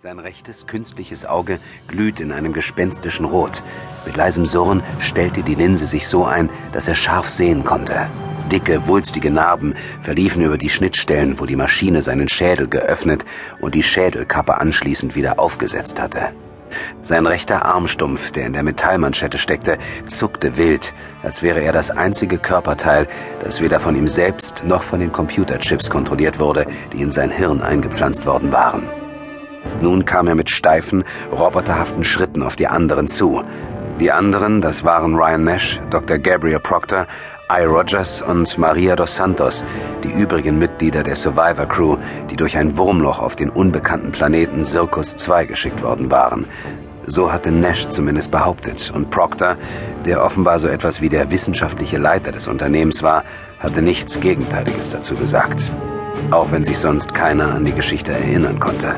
Sein rechtes, künstliches Auge glüht in einem gespenstischen Rot. Mit leisem Surren stellte die Linse sich so ein, dass er scharf sehen konnte. Dicke, wulstige Narben verliefen über die Schnittstellen, wo die Maschine seinen Schädel geöffnet und die Schädelkappe anschließend wieder aufgesetzt hatte. Sein rechter Armstumpf, der in der Metallmanschette steckte, zuckte wild, als wäre er das einzige Körperteil, das weder von ihm selbst noch von den Computerchips kontrolliert wurde, die in sein Hirn eingepflanzt worden waren. Nun kam er mit steifen, roboterhaften Schritten auf die anderen zu. Die anderen, das waren Ryan Nash, Dr. Gabriel Proctor, I. Rogers und Maria dos Santos, die übrigen Mitglieder der Survivor Crew, die durch ein Wurmloch auf den unbekannten Planeten Circus 2 geschickt worden waren. So hatte Nash zumindest behauptet, und Proctor, der offenbar so etwas wie der wissenschaftliche Leiter des Unternehmens war, hatte nichts Gegenteiliges dazu gesagt. Auch wenn sich sonst keiner an die Geschichte erinnern konnte.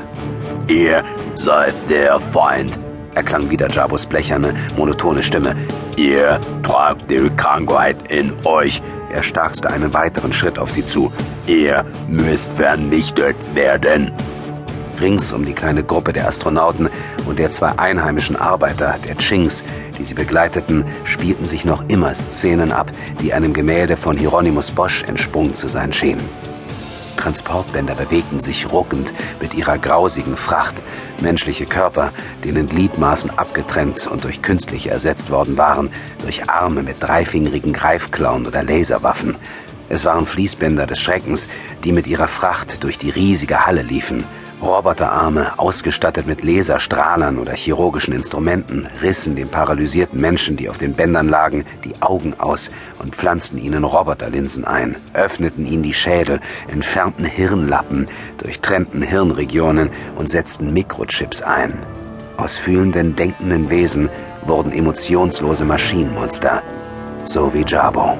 Ihr seid der Feind, erklang wieder Jabos blecherne, monotone Stimme. Ihr tragt die Krankheit in euch. Er starkste einen weiteren Schritt auf sie zu. Ihr müsst vernichtet werden. Rings um die kleine Gruppe der Astronauten und der zwei einheimischen Arbeiter, der Chinks, die sie begleiteten, spielten sich noch immer Szenen ab, die einem Gemälde von Hieronymus Bosch entsprungen zu sein schienen. Transportbänder bewegten sich ruckend mit ihrer grausigen Fracht. Menschliche Körper, denen Gliedmaßen abgetrennt und durch künstliche ersetzt worden waren, durch Arme mit dreifingerigen Greifklauen oder Laserwaffen. Es waren Fließbänder des Schreckens, die mit ihrer Fracht durch die riesige Halle liefen. Roboterarme, ausgestattet mit Laserstrahlern oder chirurgischen Instrumenten, rissen dem paralysierten Menschen, die auf den Bändern lagen, die Augen aus und pflanzten ihnen Roboterlinsen ein, öffneten ihnen die Schädel, entfernten Hirnlappen, durchtrennten Hirnregionen und setzten Mikrochips ein. Aus fühlenden, denkenden Wesen wurden emotionslose Maschinenmonster, so wie Jabo.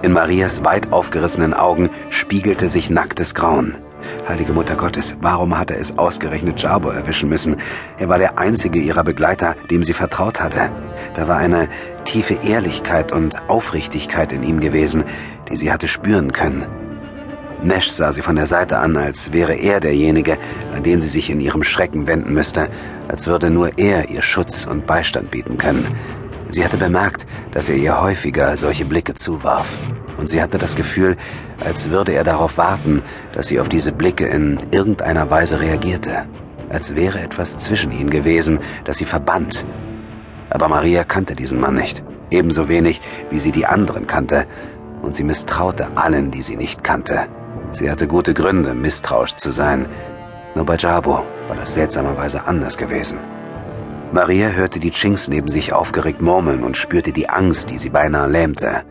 In Marias weit aufgerissenen Augen spiegelte sich nacktes Grauen. Heilige Mutter Gottes, warum hatte es ausgerechnet Jabo erwischen müssen? Er war der einzige ihrer Begleiter, dem sie vertraut hatte. Da war eine tiefe Ehrlichkeit und Aufrichtigkeit in ihm gewesen, die sie hatte spüren können. Nash sah sie von der Seite an, als wäre er derjenige, an den sie sich in ihrem Schrecken wenden müsste, als würde nur er ihr Schutz und Beistand bieten können. Sie hatte bemerkt, dass er ihr häufiger solche Blicke zuwarf und sie hatte das Gefühl, als würde er darauf warten, dass sie auf diese Blicke in irgendeiner Weise reagierte, als wäre etwas zwischen ihnen gewesen, das sie verband. Aber Maria kannte diesen Mann nicht, ebenso wenig wie sie die anderen kannte, und sie misstraute allen, die sie nicht kannte. Sie hatte gute Gründe, misstrauisch zu sein. Nur bei Jabo war das seltsamerweise anders gewesen. Maria hörte die Chinks neben sich aufgeregt murmeln und spürte die Angst, die sie beinahe lähmte.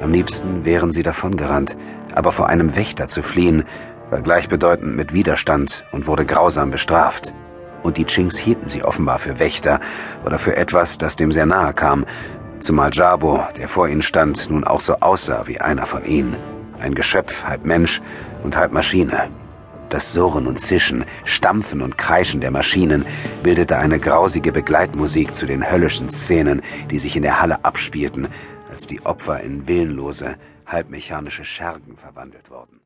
Am liebsten wären sie davongerannt, aber vor einem Wächter zu fliehen war gleichbedeutend mit Widerstand und wurde grausam bestraft. Und die Chinks hielten sie offenbar für Wächter oder für etwas, das dem sehr nahe kam, zumal Jabo, der vor ihnen stand, nun auch so aussah wie einer von ihnen. Ein Geschöpf, halb Mensch und halb Maschine. Das Surren und Zischen, Stampfen und Kreischen der Maschinen bildete eine grausige Begleitmusik zu den höllischen Szenen, die sich in der Halle abspielten, als die Opfer in willenlose, halbmechanische Schergen verwandelt wurden.